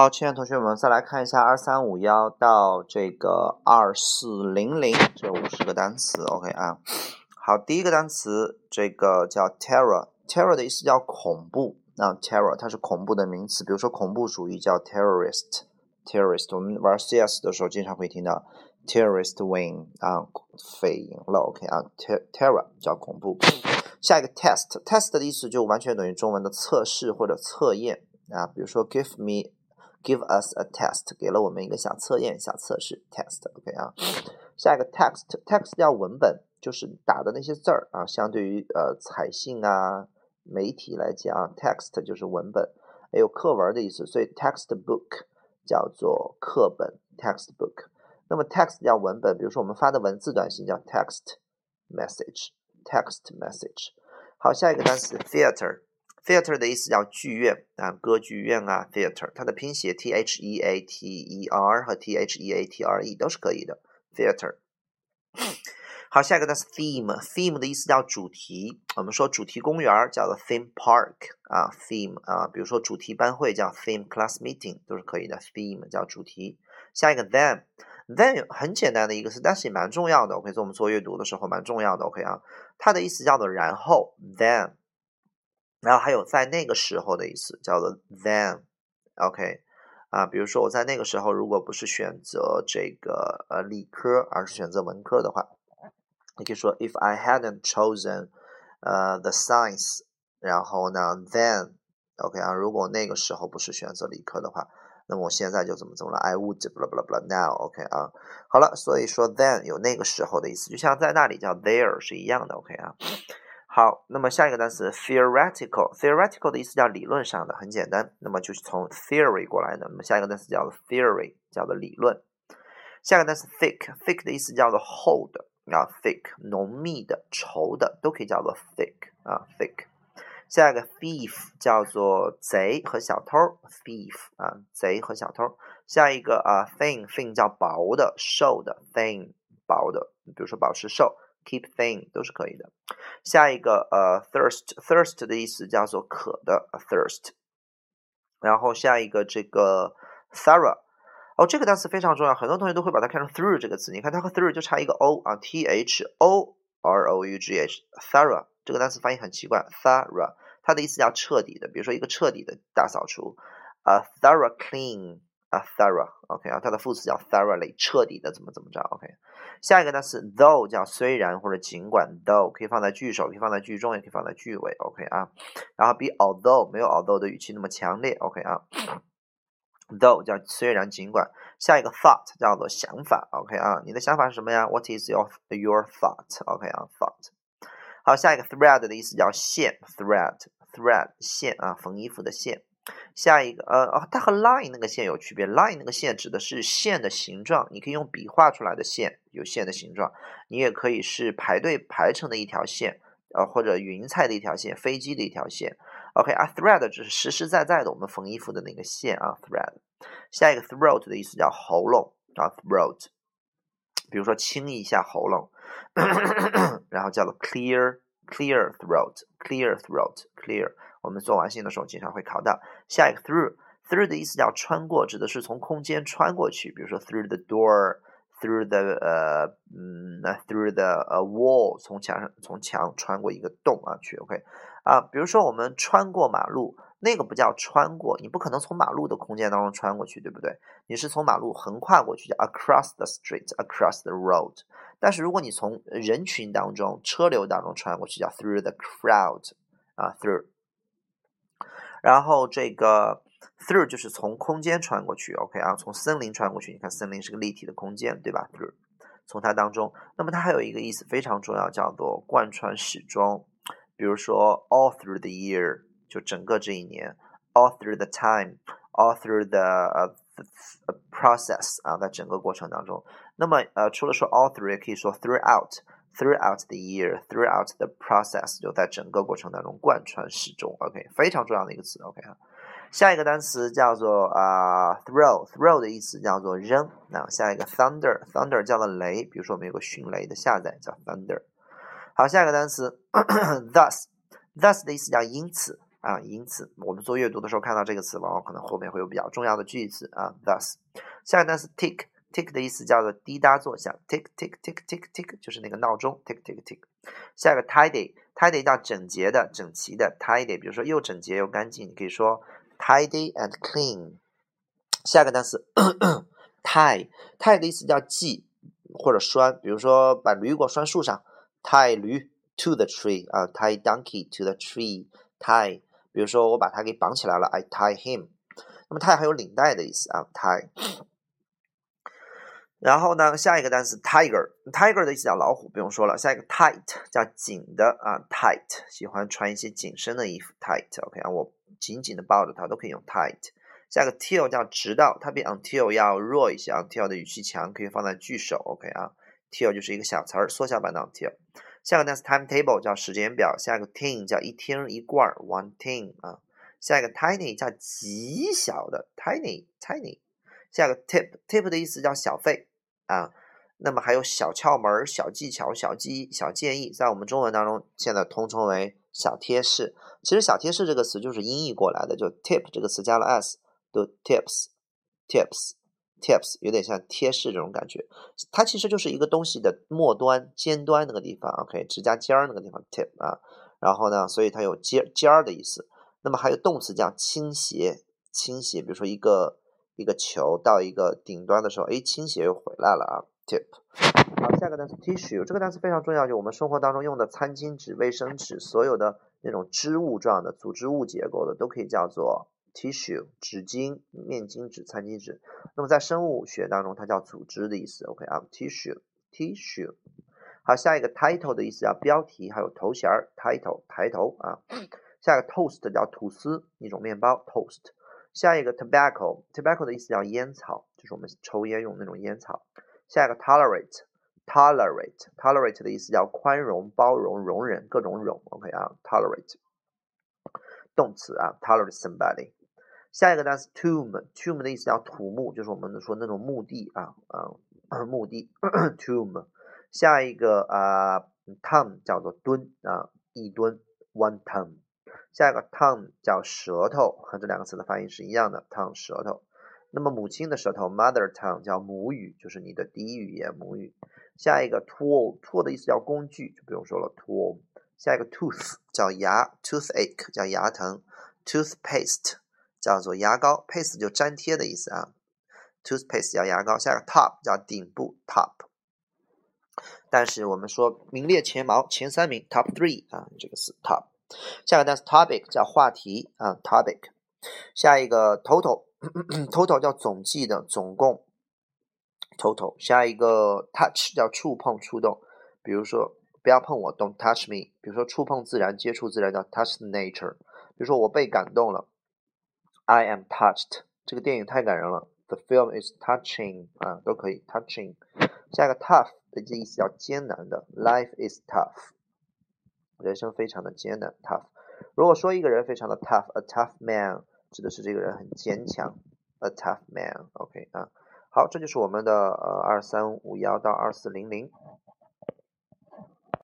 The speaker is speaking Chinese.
好，亲爱的同学们，再来看一下二三五幺到这个二四零零这五十个单词，OK 啊。好，第一个单词这个叫 terror，terror 的意思叫恐怖，那 terror 它是恐怖的名词，比如说恐怖主义叫 terrorist，terrorist。我们玩 CS 的时候经常会听到 terrorist win 啊，匪赢了，OK 啊，terror 叫恐怖。下一个 test，test 的意思就完全等于中文的测试或者测验啊，比如说 give me。Give us a test，给了我们一个小测验、小测试 test，OK 啊。下一个 text，text 叫文本，就是打的那些字儿啊。相对于呃彩信啊、媒体来讲，text 就是文本，还有课文的意思。所以 textbook 叫做课本 textbook。那么 text 叫文本，比如说我们发的文字短信叫 text message，text message。好，下一个单词 theater。Theater 的意思叫剧院啊，歌剧院啊，theater，它的拼写 t h e a t e r 和 t h e a t r e 都是可以的，theater。好，下一个单词 theme，theme 的意思叫主题，我们说主题公园叫做 theme park 啊，theme 啊，比如说主题班会叫 theme class meeting 都是可以的，theme 叫主题。下一个 then，then 很简单的一个词，但是也蛮重要的，OK，做我们做阅读的时候蛮重要的，OK 啊，它的意思叫做然后 then。然后还有在那个时候的意思，叫做 then，OK，啊，比如说我在那个时候如果不是选择这个呃理科，而是选择文科的话，你可以说 if I hadn't chosen 呃 the science，然后呢 then，OK 啊，如果那个时候不是选择理科的话，那么我现在就怎么怎么了，I would blah blah blah now，OK 啊，好了，所以说 then 有那个时候的意思，就像在那里叫 there 是一样的，OK 啊。好，那么下一个单词 theoretical，theoretical 的意思叫理论上的，很简单，那么就是从 theory 过来的。那么下一个单词叫做 theory，叫做理论。下一个单词 thick，thick 的意思叫做厚的啊，thick 浓密的、稠的都可以叫做 thick 啊，thick。下一个 thief 叫做贼和小偷，thief 啊，贼和小偷。下一个啊 thin，thin 叫薄的、瘦的，thin 薄的，比如说保持瘦。Keep thin 都是可以的。下一个呃，thirst，thirst 的意思叫做渴的，thirst。然后下一个这个 thorough，哦，这个单词非常重要，很多同学都会把它看成 through 这个词。你看它和 through 就差一个 o 啊，t h o r o u g h，thorough 这个单词发音很奇怪，thorough 它的意思叫彻底的，比如说一个彻底的大扫除，a thorough clean。啊，thorough，OK 啊，它的副词叫 thoroughly，彻底的怎么怎么着，OK。下一个单词 though 叫虽然或者尽管，though 可以放在句首，可以放在句中，也可以放在句尾，OK 啊。然后比 although 没有 although 的语气那么强烈，OK 啊。though 叫虽然尽管。下一个 thought 叫做想法，OK 啊，你的想法是什么呀？What is your your thought？OK 啊，thought。好，下一个 thread 的意思叫线，thread，thread 线啊，缝衣服的线。下一个，呃，哦它和 line 那个线有区别。line 那个线指的是线的形状，你可以用笔画出来的线，有线的形状。你也可以是排队排成的一条线，呃，或者云彩的一条线，飞机的一条线。OK，啊，thread 只是实实在在的我们缝衣服的那个线啊，thread。下一个 throat 的意思叫喉咙啊，throat。比如说清一下喉咙，然后叫做 clear，clear throat，clear throat，clear。我们做完信的时候经常会考到。下一个 through，through 的意思叫穿过，指的是从空间穿过去。比如说 through the door，through the 呃嗯，through the 呃 wall，从墙上从墙穿过一个洞啊去。OK 啊，比如说我们穿过马路，那个不叫穿过，你不可能从马路的空间当中穿过去，对不对？你是从马路横跨过去，叫 across the street，across the road。但是如果你从人群当中、车流当中穿过去，叫 through the crowd 啊，through。然后这个 through 就是从空间穿过去，OK 啊，从森林穿过去。你看森林是个立体的空间，对吧？through 从它当中，那么它还有一个意思非常重要，叫做贯穿始终。比如说 all through the year 就整个这一年，all through the time，all through the process 啊，在整个过程当中。那么呃，除了说 all through，也可以说 throughout。Throughout the year, throughout the process，就在整个过程当中贯穿始终。OK，非常重要的一个词。OK 啊，下一个单词叫做啊、throw，throw 的意思叫做扔。那下一个 thunder，thunder 叫做雷，比如说我们有个迅雷的下载叫 thunder。好，下一个单词 thus，thus 的意思叫因此啊，因此我们做阅读的时候看到这个词，往往可能后面会有比较重要的句子啊。Thus，下一个单词 tick Tick 的意思叫做滴答作响，tick tick tick tick tick 就是那个闹钟，tick tick tick。下一个 tidy，tidy 叫整洁的、整齐的，tidy，比如说又整洁又干净，你可以说 tidy and clean。下一个单词 tie，tie 的意思叫系或者拴，比如说把驴给我拴树上，tie 驴 to the tree 啊，tie donkey to the tree，tie。比如说我把它给绑起来了，I tie him。那么 tie 还有领带的意思啊，tie。然后呢，下一个单词 tiger，tiger 的意思叫老虎，不用说了。下一个 tight 叫紧的啊，tight 喜欢穿一些紧身的衣服，tight，OK 啊，我紧紧的抱着它都可以用 tight。下一个 till 叫直到，它比 until 要弱一些，until 的语气强，可以放在句首，OK 啊，till 就是一个小词儿，缩小版的 until。下个单词 timetable 叫时间表，下一个 tin 叫一听一罐，one tin 啊。下一个 tiny 叫极小的，tiny tiny。下一个 tip，tip 的意思叫小费。啊，那么还有小窍门、小技巧、小技小建议，在我们中文当中现在通称为小贴士。其实“小贴士”这个词就是音译过来的，就 tip 这个词加了 s，都 tips，tips，tips，有点像贴士这种感觉。它其实就是一个东西的末端、尖端那个地方，OK，指甲尖儿那个地方 tip 啊。然后呢，所以它有尖尖儿的意思。那么还有动词叫倾斜，倾斜，比如说一个。一个球到一个顶端的时候，哎，倾斜又回来了啊。Tip，好，下个单词 tissue，这个单词非常重要，就我们生活当中用的餐巾纸、卫生纸，所有的那种织物状的、组织物结构的，都可以叫做 tissue，纸巾、面巾纸、餐巾纸。那么在生物学当中，它叫组织的意思。OK 啊，tissue，tissue。好，下一个 title 的意思叫标题，还有头衔儿，title，抬头啊。下一个 toast 叫吐司，一种面包，toast。下一个 tobacco，tobacco 的意思叫烟草，就是我们抽烟用那种烟草。下一个 tolerate，tolerate，tolerate 的意思叫宽容、包容、容忍，各种容。OK 啊，tolerate，动词啊，tolerate somebody。下一个单词 tomb，tomb 的意思叫土墓，就是我们说那种墓地啊啊，墓地 tomb。下一个啊 tongue 叫做吨啊，一吨 one tongue。下一个 tongue 叫舌头，和这两个词的发音是一样的，tongue 舌头。那么母亲的舌头 mother tongue 叫母语，就是你的第一语言母语。下一个 tool，tool 的意思叫工具，就不用说了 tool。下一个 tooth 叫牙，toothache 叫牙疼，toothpaste 叫做牙膏，paste 就粘贴的意思啊，toothpaste 叫牙膏。下一个 top 叫顶部，top。但是我们说名列前茅，前三名 top three 啊，这个是 top。下个单词 topic 叫话题啊，topic。下一个 total，total 叫总计的，总共 total。下一个 touch 叫触碰、触动，比如说不要碰我，don't touch me。比如说触碰自然、接触自然叫 touch nature。比如说我被感动了，I am touched。这个电影太感人了，the film is touching 啊，都可以 touching。下一个 tough 的意思叫艰难的，life is tough。人生非常的艰难，tough。如果说一个人非常的 tough，a tough man，指的是这个人很坚强，a tough man。OK 啊，好，这就是我们的呃二三五幺到二四零零。